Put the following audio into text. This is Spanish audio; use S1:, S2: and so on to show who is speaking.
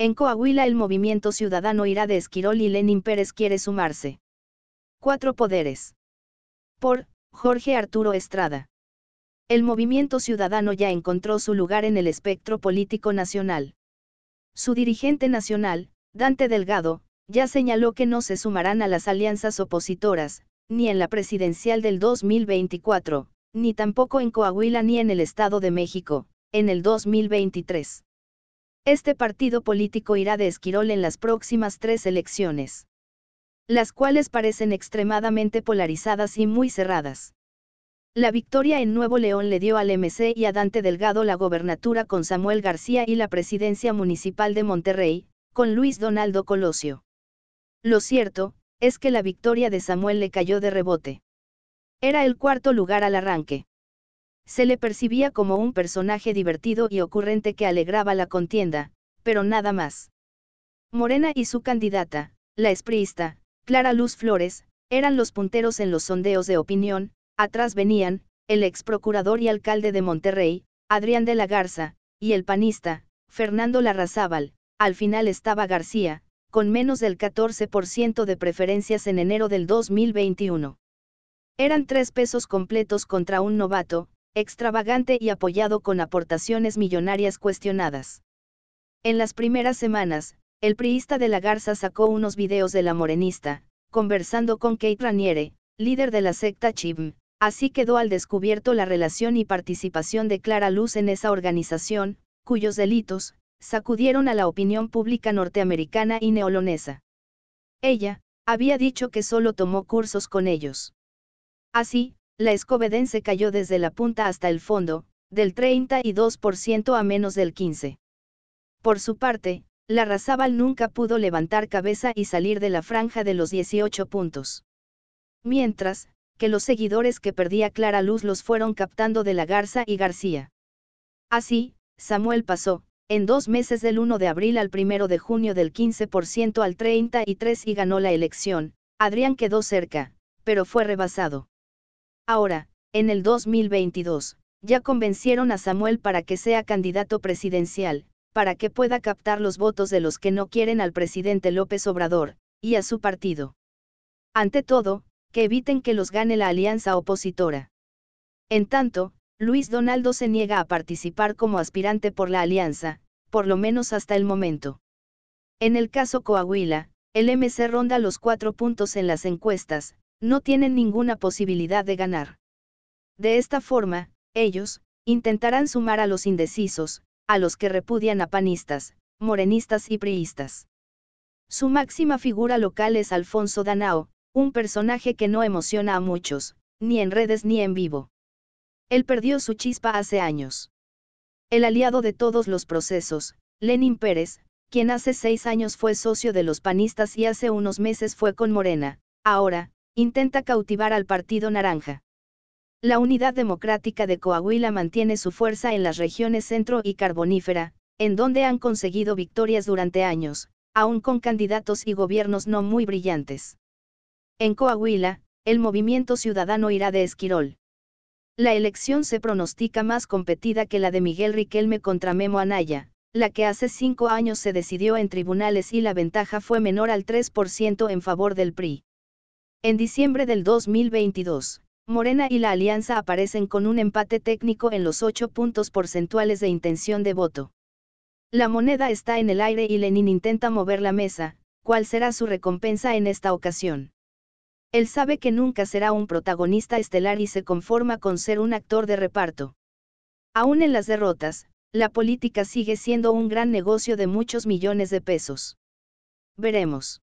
S1: En Coahuila el movimiento ciudadano irá de Esquirol y Lenin Pérez quiere sumarse. Cuatro poderes. Por, Jorge Arturo Estrada. El movimiento ciudadano ya encontró su lugar en el espectro político nacional. Su dirigente nacional, Dante Delgado, ya señaló que no se sumarán a las alianzas opositoras, ni en la presidencial del 2024, ni tampoco en Coahuila ni en el Estado de México, en el 2023. Este partido político irá de Esquirol en las próximas tres elecciones. Las cuales parecen extremadamente polarizadas y muy cerradas. La victoria en Nuevo León le dio al MC y a Dante Delgado la gobernatura con Samuel García y la presidencia municipal de Monterrey, con Luis Donaldo Colosio. Lo cierto, es que la victoria de Samuel le cayó de rebote. Era el cuarto lugar al arranque. Se le percibía como un personaje divertido y ocurrente que alegraba la contienda, pero nada más. Morena y su candidata, la espriista, Clara Luz Flores, eran los punteros en los sondeos de opinión, atrás venían, el ex procurador y alcalde de Monterrey, Adrián de la Garza, y el panista, Fernando Larrazábal, al final estaba García, con menos del 14% de preferencias en enero del 2021. Eran tres pesos completos contra un novato, extravagante y apoyado con aportaciones millonarias cuestionadas. En las primeras semanas, el priista de la Garza sacó unos videos de la morenista, conversando con Kate Raniere, líder de la secta Chibm, así quedó al descubierto la relación y participación de Clara Luz en esa organización, cuyos delitos, sacudieron a la opinión pública norteamericana y neolonesa. Ella, había dicho que solo tomó cursos con ellos. Así, la escobedense cayó desde la punta hasta el fondo, del 32% a menos del 15%. Por su parte, la Razábal nunca pudo levantar cabeza y salir de la franja de los 18 puntos. Mientras, que los seguidores que perdía Clara Luz los fueron captando de la Garza y García. Así, Samuel pasó, en dos meses del 1 de abril al 1 de junio del 15% al 33 y ganó la elección, Adrián quedó cerca, pero fue rebasado. Ahora, en el 2022, ya convencieron a Samuel para que sea candidato presidencial, para que pueda captar los votos de los que no quieren al presidente López Obrador, y a su partido. Ante todo, que eviten que los gane la alianza opositora. En tanto, Luis Donaldo se niega a participar como aspirante por la alianza, por lo menos hasta el momento. En el caso Coahuila, el MC ronda los cuatro puntos en las encuestas, no tienen ninguna posibilidad de ganar. De esta forma, ellos, intentarán sumar a los indecisos, a los que repudian a panistas, morenistas y priistas. Su máxima figura local es Alfonso Danao, un personaje que no emociona a muchos, ni en redes ni en vivo. Él perdió su chispa hace años. El aliado de todos los procesos, Lenin Pérez, quien hace seis años fue socio de los panistas y hace unos meses fue con Morena, ahora, intenta cautivar al Partido Naranja. La Unidad Democrática de Coahuila mantiene su fuerza en las regiones centro y carbonífera, en donde han conseguido victorias durante años, aún con candidatos y gobiernos no muy brillantes. En Coahuila, el movimiento ciudadano irá de Esquirol. La elección se pronostica más competida que la de Miguel Riquelme contra Memo Anaya, la que hace cinco años se decidió en tribunales y la ventaja fue menor al 3% en favor del PRI. En diciembre del 2022, Morena y la Alianza aparecen con un empate técnico en los 8 puntos porcentuales de intención de voto. La moneda está en el aire y Lenin intenta mover la mesa, ¿cuál será su recompensa en esta ocasión? Él sabe que nunca será un protagonista estelar y se conforma con ser un actor de reparto. Aún en las derrotas, la política sigue siendo un gran negocio de muchos millones de pesos. Veremos.